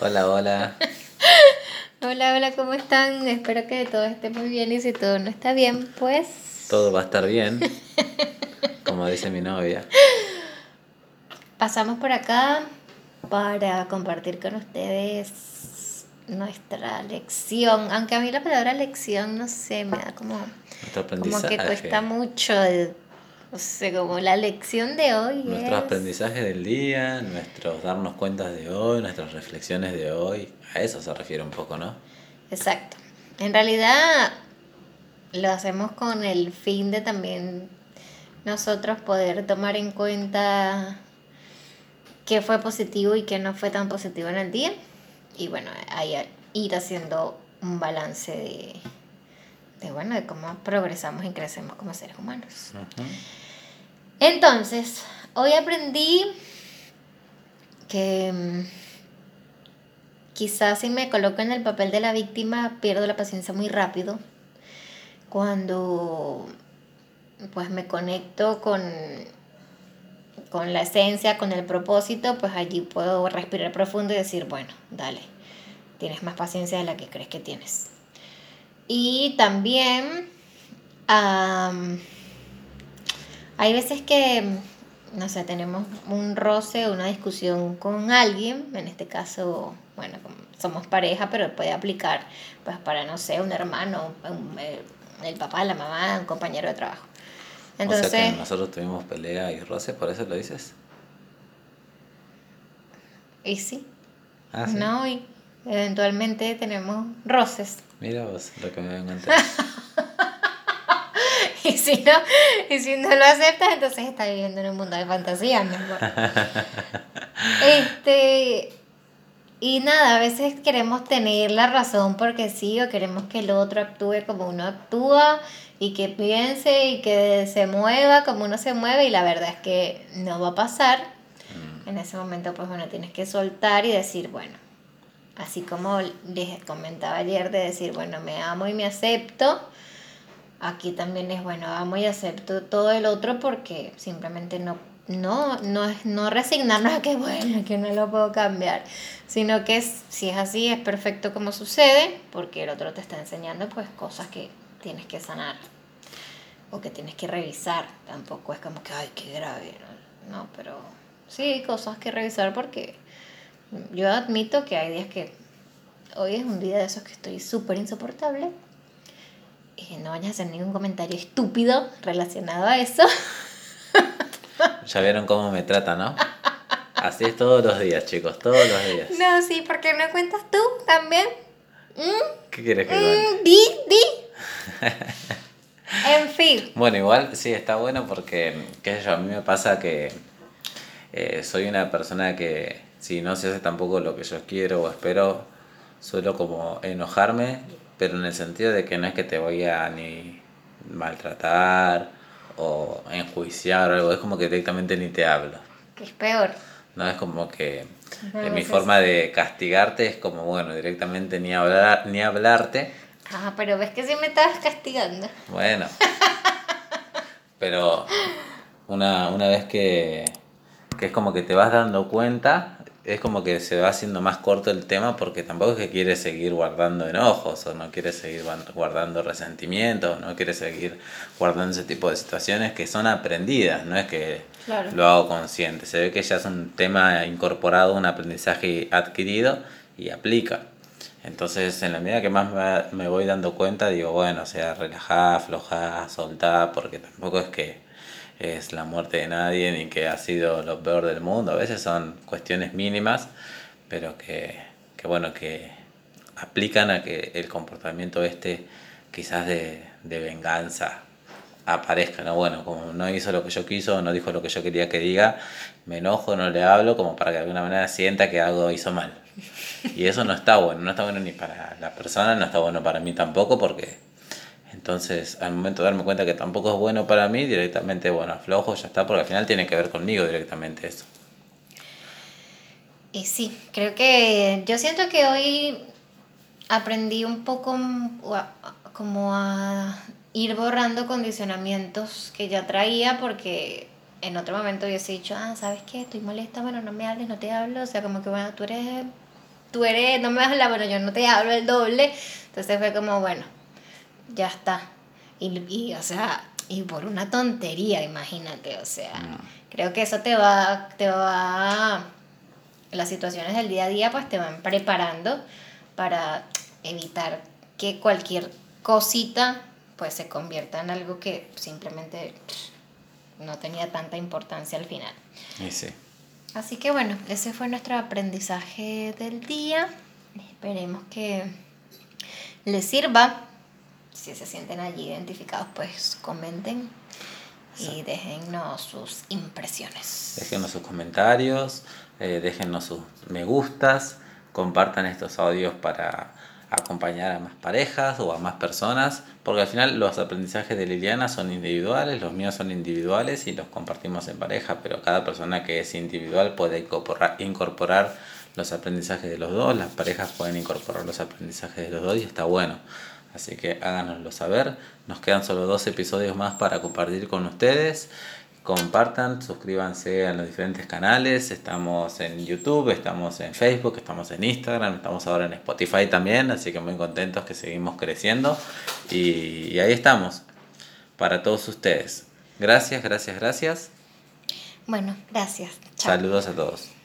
Hola, hola. Hola, hola, ¿cómo están? Espero que todo esté muy bien y si todo no está bien, pues... Todo va a estar bien, como dice mi novia. Pasamos por acá para compartir con ustedes nuestra lección, aunque a mí la palabra lección, no sé, me da como, como que cuesta mucho, o sea, como la lección de hoy. Nuestro aprendizaje del día, nuestros darnos cuenta de hoy, nuestras reflexiones de hoy, a eso se refiere un poco, ¿no? Exacto. En realidad lo hacemos con el fin de también nosotros poder tomar en cuenta qué fue positivo y qué no fue tan positivo en el día. Y bueno, ahí ir haciendo un balance de, de bueno, de cómo progresamos y crecemos como seres humanos. Entonces, hoy aprendí que mm, quizás si me coloco en el papel de la víctima pierdo la paciencia muy rápido. Cuando pues me conecto con con la esencia, con el propósito, pues allí puedo respirar profundo y decir, bueno, dale, tienes más paciencia de la que crees que tienes. Y también hay veces que, no sé, tenemos un roce, una discusión con alguien, en este caso, bueno, somos pareja, pero puede aplicar pues para, no sé, un hermano, eh, el papá, la mamá, un compañero de trabajo. Entonces, o sea que nosotros tuvimos pelea y roce, ¿por eso lo dices? Y sí. Ah, ¿sí? No, y eventualmente tenemos roces. Mira vos lo que me vengo y si no, y si no lo aceptas, entonces estás viviendo en un mundo de fantasía, este, y nada, a veces queremos tener la razón porque sí, o queremos que el otro actúe como uno actúa, y que piense y que se mueva como uno se mueve y la verdad es que no va a pasar. Mm. En ese momento pues bueno, tienes que soltar y decir, bueno, así como les comentaba ayer de decir, bueno, me amo y me acepto, aquí también es, bueno, amo y acepto todo el otro porque simplemente no no, no no resignarnos a que bueno, que no lo puedo cambiar, sino que si es así es perfecto como sucede, porque el otro te está enseñando pues cosas que tienes que sanar o que tienes que revisar. Tampoco es como que, ay, qué grave. No, pero sí cosas que revisar porque yo admito que hay días que hoy es un día de esos que estoy súper insoportable. Y no vayas a hacer ningún comentario estúpido relacionado a eso. Ya vieron cómo me trata, ¿no? Así es todos los días, chicos, todos los días. No, sí, porque no cuentas tú también. ¿Mm? ¿Qué quieres que? Mm, di, di. en fin. Bueno, igual sí está bueno porque, qué sé yo, a mí me pasa que eh, soy una persona que si no se hace tampoco lo que yo quiero o espero, suelo como enojarme, pero en el sentido de que no es que te voy a ni maltratar o enjuiciar o algo, es como que directamente ni te hablo. Que es peor. No es como que mi forma de castigarte es como, bueno, directamente ni hablar ni hablarte Ah, pero ves que sí me estabas castigando. Bueno. Pero una, una vez que, que es como que te vas dando cuenta, es como que se va haciendo más corto el tema porque tampoco es que quieres seguir guardando enojos o no quieres seguir guardando resentimientos, no quieres seguir guardando ese tipo de situaciones que son aprendidas, no es que lo hago consciente, se ve que ya es un tema incorporado, un aprendizaje adquirido y aplica. Entonces, en la medida que más me voy dando cuenta, digo, bueno, o sea, relajá, aflojá, soltá, porque tampoco es que es la muerte de nadie ni que ha sido lo peor del mundo. A veces son cuestiones mínimas, pero que, que bueno, que aplican a que el comportamiento este quizás de, venganza aparezca, ¿no? Bueno, como no hizo lo que yo quiso, no dijo lo que yo quería que diga, me enojo, no le hablo, como para que de alguna manera sienta que algo hizo mal. Y eso no está bueno, no está bueno ni para la persona, no está bueno para mí tampoco, porque entonces al momento de darme cuenta que tampoco es bueno para mí, directamente, bueno, aflojo, ya está, porque al final tiene que ver conmigo directamente eso. Y sí, creo que yo siento que hoy aprendí un poco como a ir borrando condicionamientos que ya traía porque en otro momento hubiese dicho, ah, ¿sabes qué? Estoy molesta, bueno, no me hables, no te hablo. O sea, como que, bueno, tú eres tú eres, no me vas a hablar, bueno, yo no te hablo el doble. Entonces fue como, bueno, ya está. Y, y o sea, y por una tontería, imagínate, o sea, creo que eso te va, te va, las situaciones del día a día pues te van preparando para evitar que cualquier cosita pues se convierta en algo que simplemente no tenía tanta importancia al final. sí. Así que bueno, ese fue nuestro aprendizaje del día. Esperemos que les sirva. Si se sienten allí identificados, pues comenten y déjennos sus impresiones. Déjenos sus comentarios, eh, déjennos sus me gustas, compartan estos audios para acompañar a más parejas o a más personas, porque al final los aprendizajes de Liliana son individuales, los míos son individuales y los compartimos en pareja, pero cada persona que es individual puede incorporar, incorporar los aprendizajes de los dos, las parejas pueden incorporar los aprendizajes de los dos y está bueno. Así que háganoslo saber. Nos quedan solo dos episodios más para compartir con ustedes compartan, suscríbanse a los diferentes canales, estamos en YouTube, estamos en Facebook, estamos en Instagram, estamos ahora en Spotify también, así que muy contentos que seguimos creciendo y, ahí estamos para todos ustedes. Gracias, gracias, gracias. Bueno, gracias. Saludos a todos.